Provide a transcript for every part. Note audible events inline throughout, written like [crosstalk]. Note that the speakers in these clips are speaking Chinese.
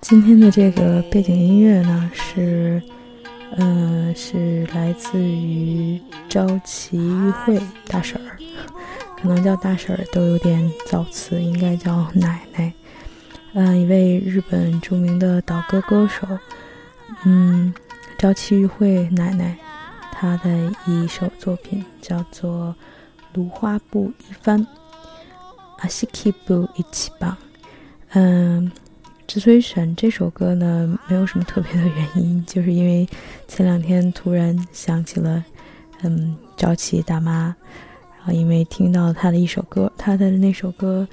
今天的这个背景音乐呢，是，呃，是来自于朝崎玉惠大婶儿，[laughs] 可能叫大婶儿都有点造词，应该叫奶奶。嗯，一位日本著名的岛歌歌手，嗯，朝崎玉惠奶奶，她的一首作品叫做《芦花布一番》，阿西基布一起棒，嗯。之所以选这首歌呢，没有什么特别的原因，就是因为前两天突然想起了，嗯，朝气大妈，然后因为听到她的一首歌，她的那首歌，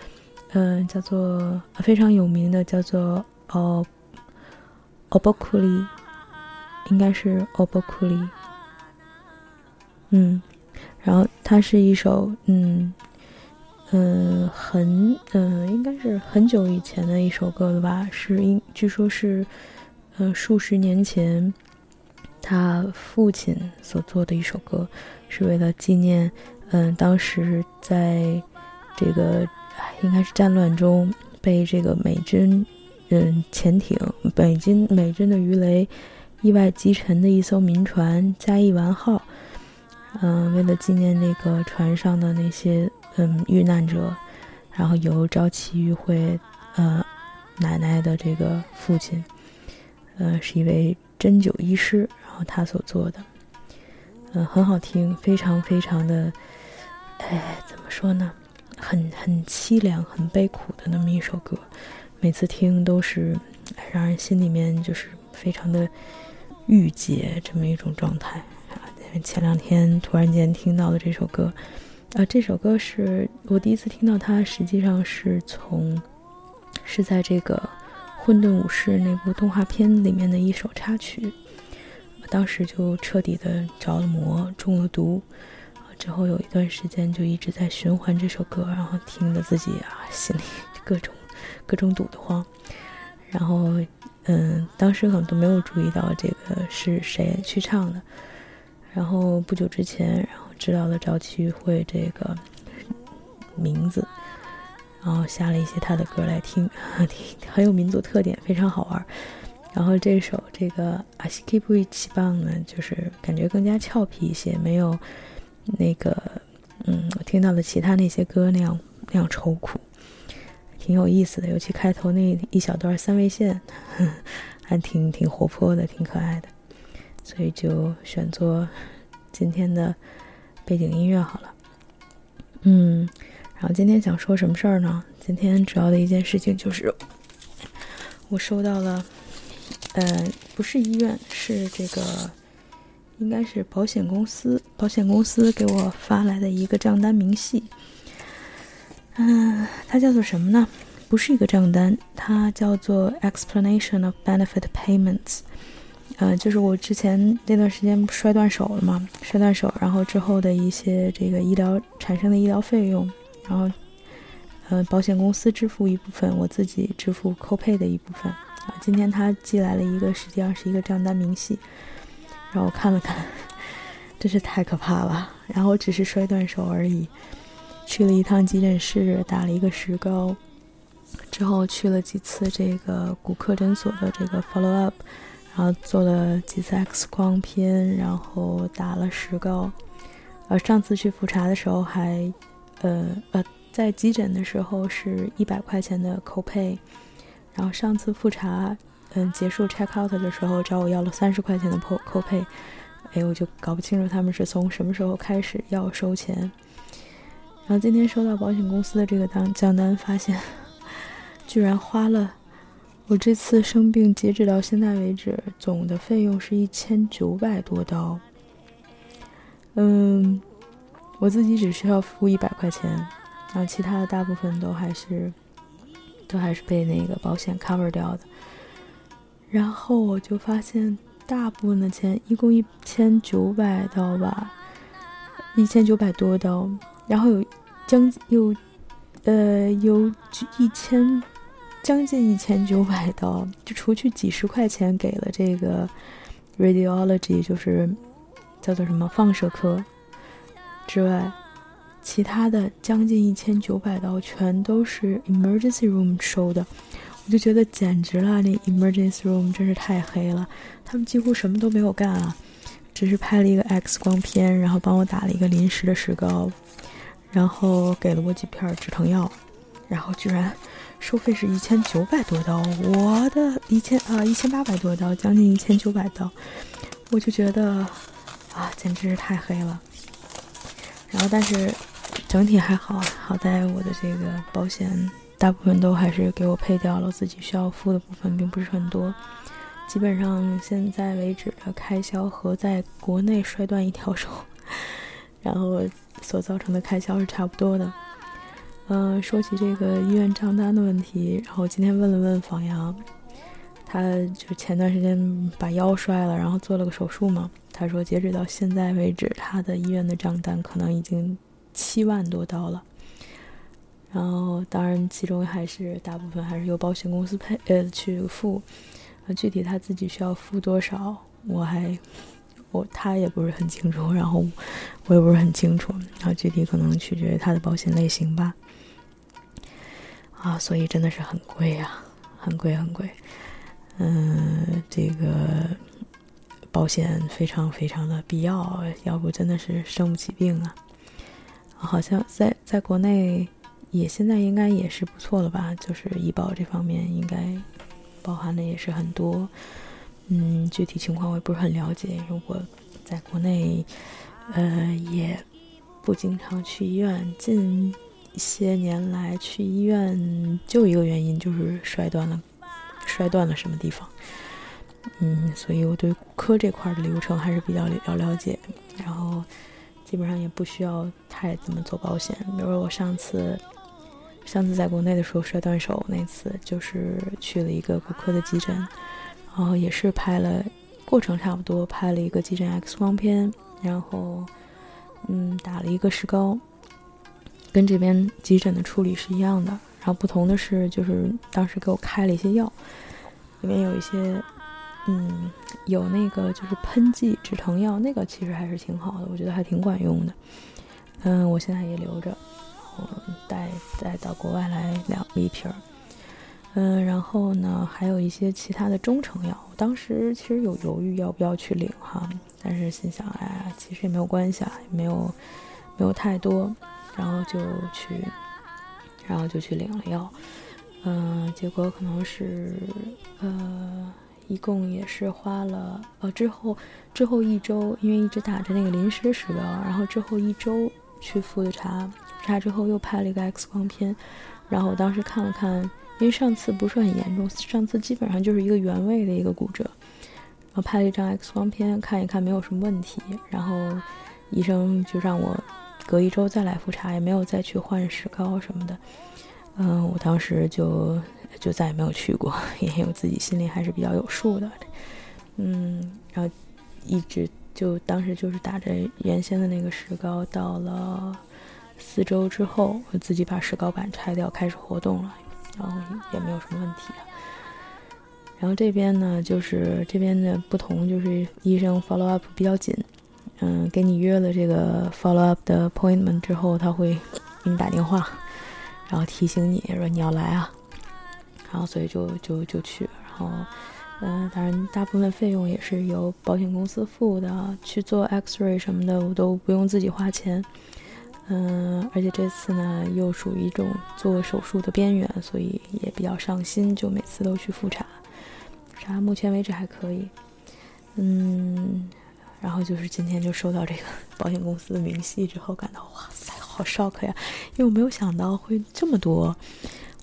嗯，叫做非常有名的，叫做《哦哦波库里》，应该是《哦波库里》，嗯，然后它是一首，嗯。嗯，很嗯，应该是很久以前的一首歌了吧？是应据说是，呃，数十年前他父亲所做的一首歌，是为了纪念嗯，当时在这个应该是战乱中被这个美军嗯潜艇美军美军的鱼雷意外击沉的一艘民船“嘉义丸号”。嗯，为了纪念那个船上的那些。嗯，遇难者，然后由朝崎玉会，呃，奶奶的这个父亲，呃，是一位针灸医师，然后他所做的，嗯，很好听，非常非常的，哎，怎么说呢，很很凄凉、很悲苦的那么一首歌，每次听都是让人心里面就是非常的郁结这么一种状态。前两天突然间听到的这首歌。啊，这首歌是我第一次听到它，实际上是从是在这个《混沌武士》那部动画片里面的一首插曲，当时就彻底的着了魔，中了毒，之后有一段时间就一直在循环这首歌，然后听得自己啊心里 [laughs] 各种各种堵得慌，然后嗯，当时可能都没有注意到这个是谁去唱的，然后不久之前，然后。知道了赵启会这个名字，然后下了一些他的歌来听，[laughs] 挺很有民族特点，非常好玩。然后这首这个阿西基布伊奇棒呢，就是感觉更加俏皮一些，没有那个嗯，我听到的其他那些歌那样那样愁苦，挺有意思的。尤其开头那一小段三味线，[laughs] 还挺挺活泼的，挺可爱的，所以就选做今天的。背景音乐好了，嗯，然后今天想说什么事儿呢？今天主要的一件事情就是，我收到了，呃，不是医院，是这个，应该是保险公司，保险公司给我发来的一个账单明细。嗯，它叫做什么呢？不是一个账单，它叫做 Explanation of Benefit Payments。呃，就是我之前那段时间摔断手了嘛，摔断手，然后之后的一些这个医疗产生的医疗费用，然后，呃，保险公司支付一部分，我自己支付扣配的一部分。啊，今天他寄来了一个，实际上是一个账单明细，让我看了看，[laughs] 真是太可怕了。然后只是摔断手而已，去了一趟急诊室，打了一个石膏，之后去了几次这个骨科诊所的这个 follow up。然后做了几次 X 光片，然后打了石膏。呃，上次去复查的时候还，呃呃，在急诊的时候是一百块钱的 copay，，然后上次复查，嗯，结束 check out 的时候找我要了三十块钱的 copay，。哎，我就搞不清楚他们是从什么时候开始要收钱。然后今天收到保险公司的这个单账单，发现 [laughs] 居然花了。我这次生病，截止到现在为止，总的费用是一千九百多刀。嗯，我自己只需要付一百块钱，然后其他的大部分都还是，都还是被那个保险 cover 掉的。然后我就发现，大部分的钱，一共一千九百刀吧，一千九百多刀，然后有将近有，呃，有一千。将近一千九百刀，就除去几十块钱给了这个 radiology，就是叫做什么放射科之外，其他的将近一千九百刀全都是 emergency room 收的。我就觉得简直了，那 emergency room 真是太黑了，他们几乎什么都没有干啊，只是拍了一个 X 光片，然后帮我打了一个临时的石膏，然后给了我几片止疼药，然后居然收费是一千九百多刀，我的一千啊一千八百多刀，将近一千九百刀，我就觉得啊，简直是太黑了。然后但是整体还好啊，好在我的这个保险。大部分都还是给我配掉了，自己需要付的部分并不是很多。基本上现在为止的开销和在国内摔断一条手，[laughs] 然后所造成的开销是差不多的。嗯，说起这个医院账单的问题，然后今天问了问房阳，他就前段时间把腰摔了，然后做了个手术嘛。他说截止到现在为止，他的医院的账单可能已经七万多刀了。然后，当然，其中还是大部分还是由保险公司配呃去付，啊，具体他自己需要付多少，我还我他也不是很清楚，然后我也不是很清楚，然后具体可能取决于他的保险类型吧。啊，所以真的是很贵呀，很贵很贵。嗯，这个保险非常非常的必要，要不真的是生不起病啊。好像在在国内。也现在应该也是不错了吧？就是医保这方面应该包含的也是很多，嗯，具体情况我也不是很了解。如果在国内，呃，也不经常去医院，近些年来去医院就一个原因就是摔断了，摔断了什么地方，嗯，所以我对骨科这块的流程还是比较了了解，然后基本上也不需要太怎么做保险。比如我上次。上次在国内的时候摔断手那次，就是去了一个骨科的急诊，然后也是拍了，过程差不多，拍了一个急诊 X 光片，然后嗯打了一个石膏，跟这边急诊的处理是一样的，然后不同的是就是当时给我开了一些药，里面有一些嗯有那个就是喷剂止疼药，那个其实还是挺好的，我觉得还挺管用的，嗯，我现在也留着。我带带到国外来两一瓶儿，嗯，然后呢，还有一些其他的中成药。当时其实有犹豫要不要去领哈，但是心想，哎，其实也没有关系啊，也没有没有太多，然后就去，然后就去领了药。嗯，结果可能是，呃，一共也是花了，呃，之后之后一周，因为一直打着那个临时石膏，然后之后一周去复的查。查之后又拍了一个 X 光片，然后我当时看了看，因为上次不是很严重，上次基本上就是一个原位的一个骨折，然后拍了一张 X 光片看一看没有什么问题，然后医生就让我隔一周再来复查，也没有再去换石膏什么的。嗯，我当时就就再也没有去过，因为我自己心里还是比较有数的。嗯，然后一直就当时就是打着原先的那个石膏到了。四周之后，我自己把石膏板拆掉，开始活动了，然后也没有什么问题。然后这边呢，就是这边的不同，就是医生 follow up 比较紧，嗯，给你约了这个 follow up 的 appointment 之后，他会给你打电话，然后提醒你说你要来啊，然后所以就就就去，然后嗯，当然大部分费用也是由保险公司付的，去做 X-ray 什么的我都不用自己花钱。嗯，而且这次呢又属于一种做手术的边缘，所以也比较上心，就每次都去复查。查目前为止还可以。嗯，然后就是今天就收到这个 [laughs] 保险公司的明细之后，感到哇塞，好 shock 呀！因为我没有想到会这么多，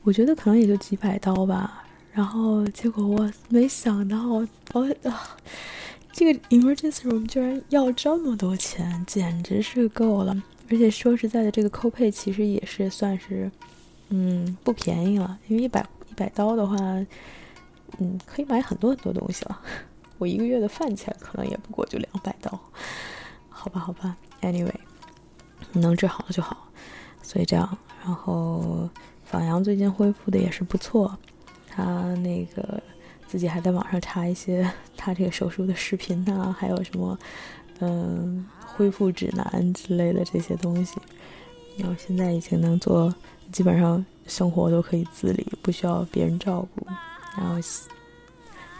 我觉得可能也就几百刀吧。然后结果我没想到，我啊，这个 emergency room 居然要这么多钱，简直是够了。而且说实在的，这个扣配其实也是算是，嗯，不便宜了。因为一百一百刀的话，嗯，可以买很多很多东西了。我一个月的饭钱可能也不过就两百刀，好吧，好吧。Anyway，能治好了就好。所以这样，然后仿阳最近恢复的也是不错，他那个自己还在网上查一些他这个手术的视频呐，还有什么，嗯。恢复指南之类的这些东西，然后现在已经能做，基本上生活都可以自理，不需要别人照顾。然后现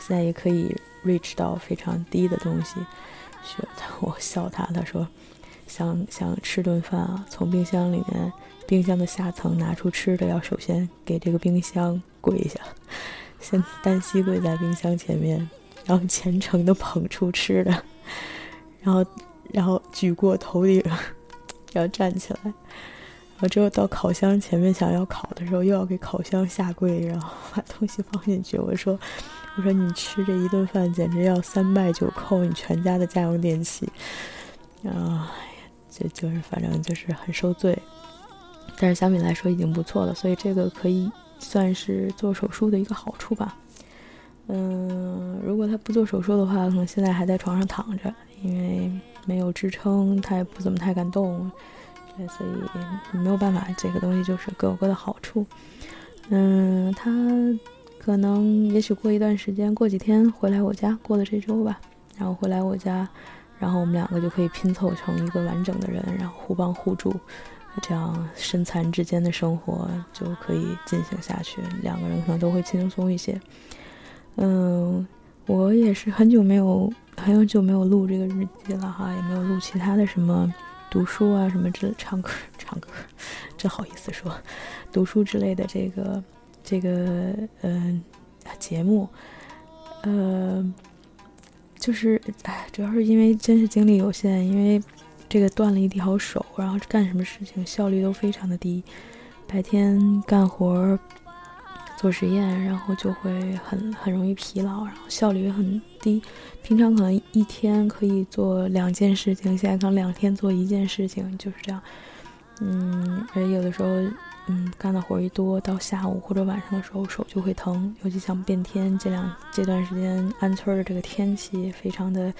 在也可以 reach 到非常低的东西。学他 [laughs] 我笑他，他说想想吃顿饭啊，从冰箱里面冰箱的下层拿出吃的，要首先给这个冰箱跪下，先单膝跪在冰箱前面，然后虔诚的捧出吃的，然后然后举过头顶，要站起来，然后之后到烤箱前面想要烤的时候，又要给烤箱下跪，然后把东西放进去。我说。我说你吃这一顿饭简直要三拜九叩你全家的家用电器，啊，这就是反正就是很受罪，但是相比来说已经不错了，所以这个可以算是做手术的一个好处吧。嗯，如果他不做手术的话，可能现在还在床上躺着，因为没有支撑，他也不怎么太敢动，所以没有办法，这个东西就是各有各的好处。嗯，他。可能也许过一段时间，过几天回来我家，过了这周吧，然后回来我家，然后我们两个就可以拼凑成一个完整的人，然后互帮互助，这样身残志坚的生活就可以进行下去，两个人可能都会轻松一些。嗯，我也是很久没有很久没有录这个日记了哈，也没有录其他的什么读书啊什么之唱歌唱歌，真 [laughs] 好意思说读书之类的这个。这个嗯节目，呃，就是哎，主要是因为真是精力有限，因为这个断了一条手，然后干什么事情效率都非常的低。白天干活做实验，然后就会很很容易疲劳，然后效率也很低。平常可能一天可以做两件事情，现在可能两天做一件事情，就是这样。嗯，而有的时候。嗯，干的活一多，到下午或者晚上的时候手就会疼，尤其像变天这两这段时间，安村的这个天气非常的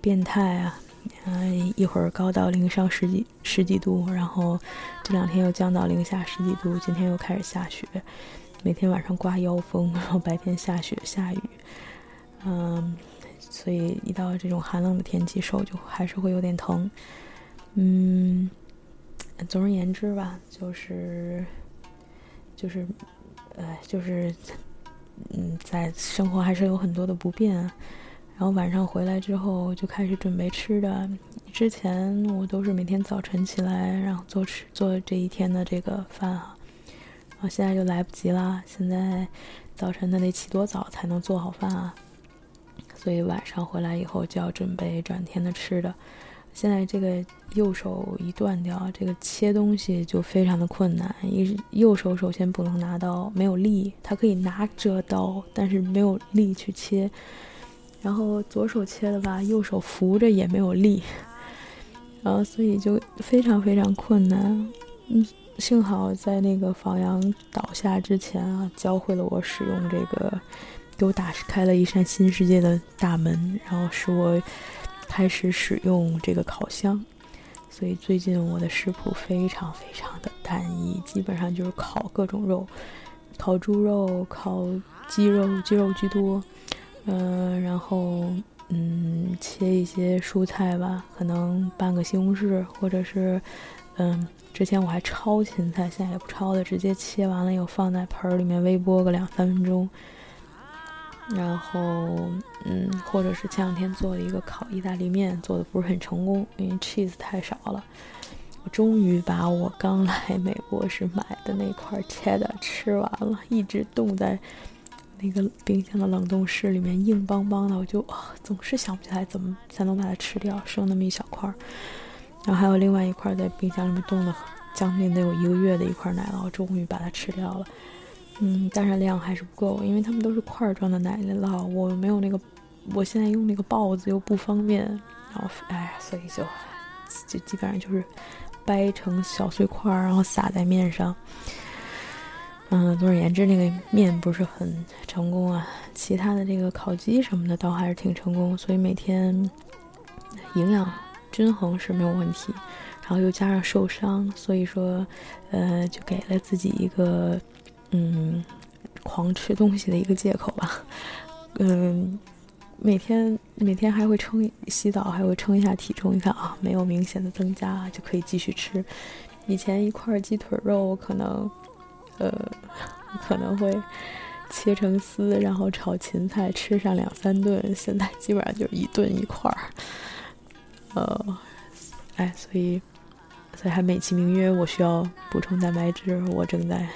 变态啊，嗯，一会儿高到零上十几十几度，然后这两天又降到零下十几度，今天又开始下雪，每天晚上刮妖风，[laughs] 然后白天下雪下雨，嗯，所以一到这种寒冷的天气，手就还是会有点疼，嗯。总而言之吧，就是，就是，呃，就是，嗯，在生活还是有很多的不便。然后晚上回来之后就开始准备吃的。之前我都是每天早晨起来，然后做吃做这一天的这个饭啊。然后现在就来不及啦，现在早晨那得起多早才能做好饭啊？所以晚上回来以后就要准备转天的吃的。现在这个右手一断掉，这个切东西就非常的困难。一右手首先不能拿刀，没有力，它可以拿着刀，但是没有力去切。然后左手切的吧，右手扶着也没有力，然后所以就非常非常困难。嗯，幸好在那个房阳倒下之前啊，教会了我使用这个，给我打开了一扇新世界的大门，然后使我。开始使用这个烤箱，所以最近我的食谱非常非常的单一，基本上就是烤各种肉，烤猪肉、烤鸡肉，鸡肉居多，嗯，然后嗯，切一些蔬菜吧，可能半个西红柿，或者是嗯，之前我还焯芹菜，现在也不焯了，直接切完了以后放在盆儿里面微波个两三分钟。然后，嗯，或者是前两天做了一个烤意大利面，做的不是很成功，因为 cheese 太少了。我终于把我刚来美国时买的那块切的吃完了，一直冻在那个冰箱的冷冻室里面，硬邦邦的，我就总是想不起来怎么才能把它吃掉，剩那么一小块。然后还有另外一块在冰箱里面冻了将近得有一个月的一块奶酪，终于把它吃掉了。嗯，但是量还是不够，因为他们都是块状的奶酪，我没有那个，我现在用那个刨子又不方便，然后哎，所以就就基本上就是掰成小碎块，然后撒在面上。嗯，总而言之，那个面不是很成功啊。其他的这个烤鸡什么的倒还是挺成功，所以每天营养均衡是没有问题。然后又加上受伤，所以说，呃，就给了自己一个。嗯，狂吃东西的一个借口吧。[laughs] 嗯，每天每天还会称洗澡，还会称一下体重，你看啊，没有明显的增加，就可以继续吃。以前一块鸡腿肉我可能，呃，可能会切成丝，然后炒芹菜，吃上两三顿。现在基本上就一顿一块儿。呃，哎，所以，所以还美其名曰我需要补充蛋白质，我正在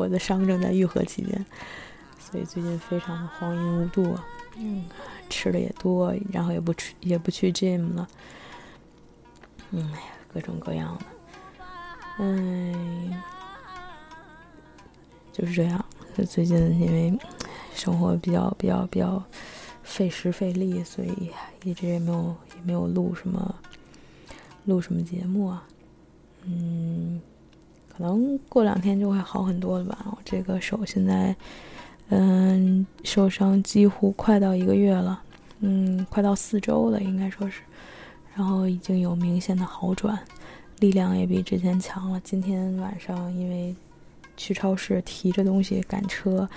我的伤正在愈合期间，所以最近非常的荒淫无度。嗯，吃的也多，然后也不去也不去 gym 了。嗯，哎呀，各种各样的，嗯，就是这样。最近因为生活比较比较比较费时费力，所以一直也没有也没有录什么录什么节目啊。嗯，可能过两天就会好很多了吧。我这个手现在。嗯，受伤几乎快到一个月了，嗯，快到四周了，应该说是，然后已经有明显的好转，力量也比之前强了。今天晚上因为去超市提着东西赶车，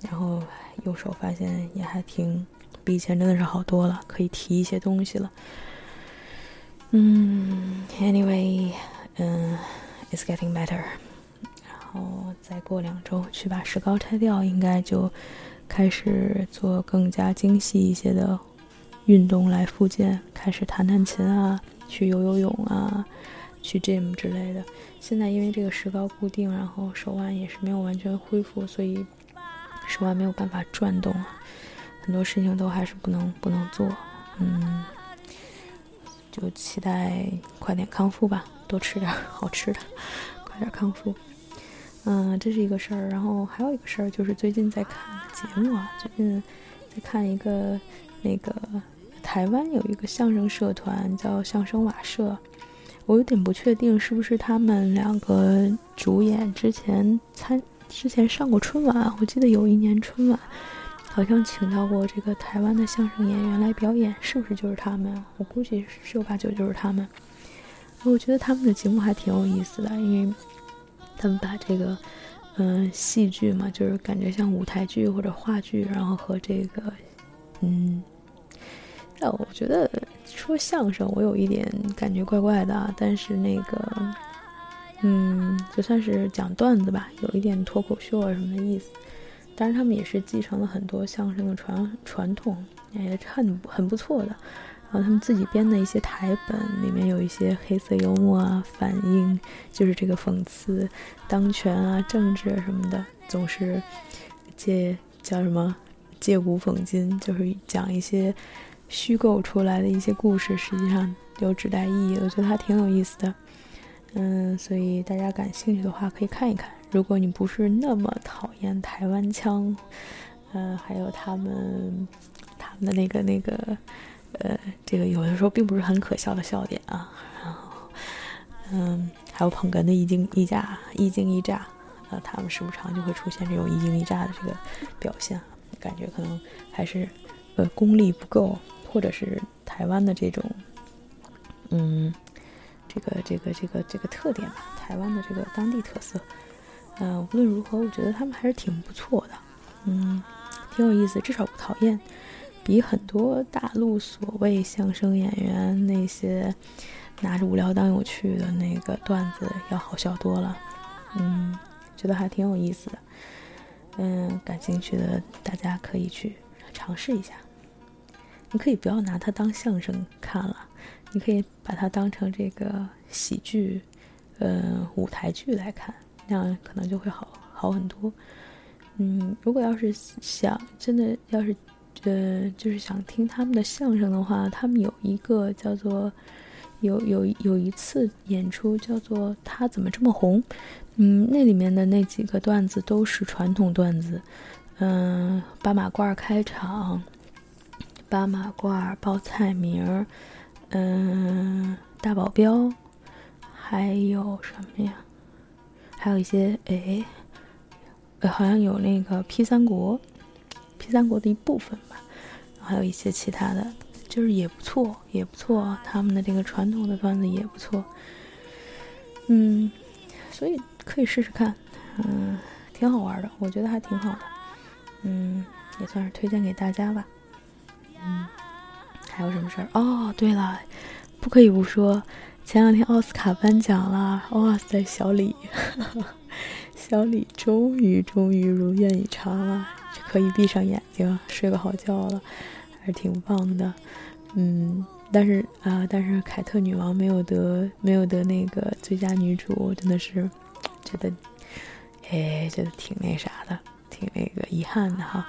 然后右手发现也还挺比以前真的是好多了，可以提一些东西了。嗯，Anyway，嗯 is getting better。然后再过两周去把石膏拆掉，应该就开始做更加精细一些的运动来复健，开始弹弹琴啊，去游游泳啊，去 gym 之类的。现在因为这个石膏固定，然后手腕也是没有完全恢复，所以手腕没有办法转动啊，很多事情都还是不能不能做。嗯，就期待快点康复吧，多吃点 [laughs] 好吃的，[laughs] 快点康复。嗯，这是一个事儿，然后还有一个事儿就是最近在看节目啊，最近在看一个那个台湾有一个相声社团叫相声瓦社，我有点不确定是不是他们两个主演之前参之前上过春晚，我记得有一年春晚好像请到过这个台湾的相声演员来表演，是不是就是他们？我估计十有八九就是他们。我觉得他们的节目还挺有意思的，因为。他们把这个，嗯，戏剧嘛，就是感觉像舞台剧或者话剧，然后和这个，嗯，但我觉得说相声，我有一点感觉怪怪的，但是那个，嗯，就算是讲段子吧，有一点脱口秀啊什么的意思。当然他们也是继承了很多相声的传传统，也是很很不错的。然后他们自己编的一些台本里面有一些黑色幽默啊，反映就是这个讽刺当权啊、政治什么的，总是借叫什么借古讽今，就是讲一些虚构出来的一些故事，实际上有指代意义。我觉得还挺有意思的，嗯，所以大家感兴趣的话可以看一看。如果你不是那么讨厌台湾腔，嗯，还有他们他们的那个那个。呃，这个有的时候并不是很可笑的笑点啊，然后，嗯，还有捧哏的一惊一乍，一惊一乍，呃，他们时不常就会出现这种一惊一乍的这个表现，感觉可能还是呃功力不够，或者是台湾的这种，嗯，这个这个这个这个特点吧，台湾的这个当地特色，嗯，无论如何，我觉得他们还是挺不错的，嗯，挺有意思，至少不讨厌。比很多大陆所谓相声演员那些拿着无聊当有趣的那个段子要好笑多了，嗯，觉得还挺有意思的，嗯，感兴趣的大家可以去尝试一下。你可以不要拿它当相声看了，你可以把它当成这个喜剧，呃，舞台剧来看，那样可能就会好好很多。嗯，如果要是想真的要是。呃，就是想听他们的相声的话，他们有一个叫做有有有一次演出叫做他怎么这么红，嗯，那里面的那几个段子都是传统段子，嗯，八马褂开场，八马褂报菜名儿，嗯，大保镖，还有什么呀？还有一些哎，好像有那个 P 三国。P 三国的一部分吧，还有一些其他的，就是也不错，也不错。他们的这个传统的段子也不错，嗯，所以可以试试看，嗯，挺好玩的，我觉得还挺好的，嗯，也算是推荐给大家吧，嗯，还有什么事儿？哦，对了，不可以不说，前两天奥斯卡颁奖了，哇塞，小李，[laughs] 小李终于终于如愿以偿了。可以闭上眼睛睡个好觉了，还是挺棒的。嗯，但是啊，但是凯特女王没有得没有得那个最佳女主，真的是觉得，哎，觉得挺那啥的，挺那个遗憾的哈。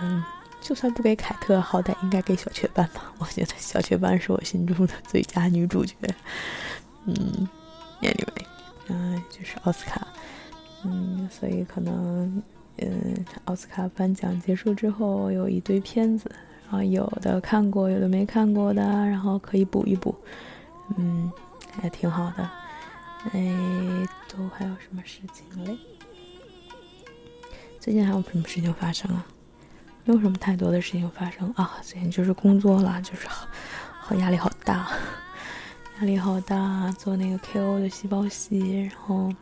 嗯，就算不给凯特，好歹应该给小雀斑吧？我觉得小雀斑是我心中的最佳女主角。嗯，anyway，嗯，就是奥斯卡。嗯，所以可能，嗯，奥斯卡颁奖结束之后，有一堆片子。然后，有的看过，有的没看过的，然后可以补一补，嗯，还挺好的。哎，都还有什么事情嘞？最近还有什么事情发生啊？没有什么太多的事情发生啊。最近就是工作了，就是好好压力好大，[laughs] 压力好大，做那个 KO 的细胞系，然后。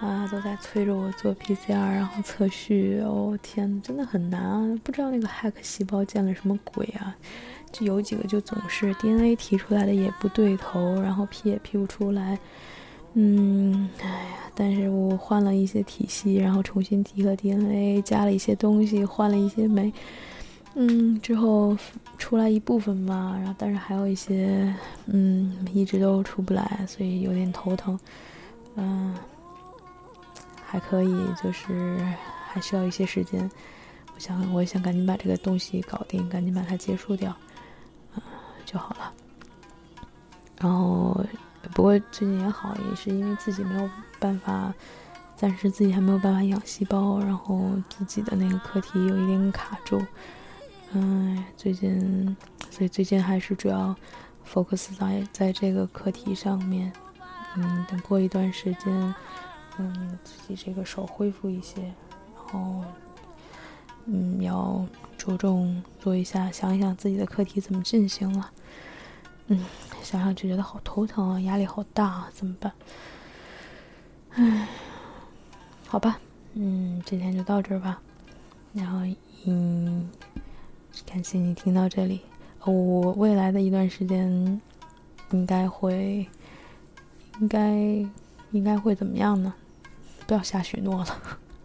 啊，都在催着我做 PCR，然后测序。哦天，真的很难啊！不知道那个 hack 细胞见了什么鬼啊？就有几个就总是 DNA 提出来的也不对头，然后 P 也 P 不出来。嗯，哎呀，但是我换了一些体系，然后重新提了 DNA，加了一些东西，换了一些酶。嗯，之后出来一部分吧，然后但是还有一些，嗯，一直都出不来，所以有点头疼。嗯。还可以，就是还需要一些时间。我想，我想赶紧把这个东西搞定，赶紧把它结束掉，啊，就好了。然后，不过最近也好，也是因为自己没有办法，暂时自己还没有办法养细胞，然后自己的那个课题有一点卡住。嗯，最近，所以最近还是主要 focus 在在这个课题上面。嗯，等过一段时间。嗯，自己这个手恢复一些，然后，嗯，要着重做一下，想一想自己的课题怎么进行了。嗯，想想就觉得好头疼啊，压力好大啊，怎么办？唉，好吧，嗯，今天就到这儿吧。然后，嗯，感谢你听到这里。我未来的一段时间应该会，应该，应该会怎么样呢？不要瞎许诺了，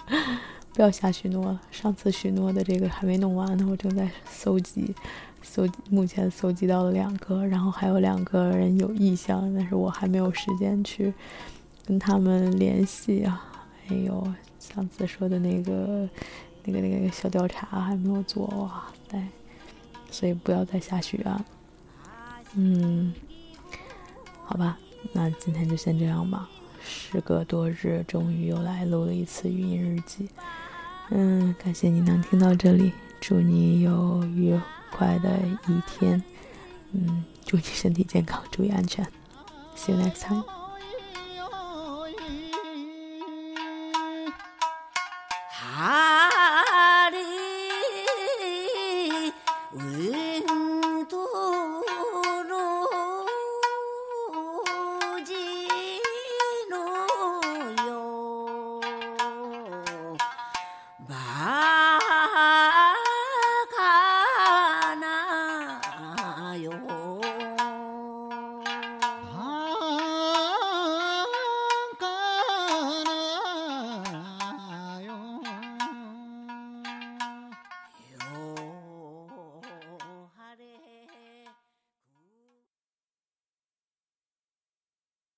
[laughs] 不要瞎许诺了。上次许诺的这个还没弄完呢，我正在搜集，搜目前搜集到了两个，然后还有两个人有意向，但是我还没有时间去跟他们联系啊。还有上次说的那个、那个、那个小调查还没有做哇塞，所以不要再瞎许愿。嗯，好吧，那今天就先这样吧。时隔多日，终于又来录了一次语音日记。嗯，感谢你能听到这里，祝你有愉快的一天。嗯，祝你身体健康，注意安全。See you next time.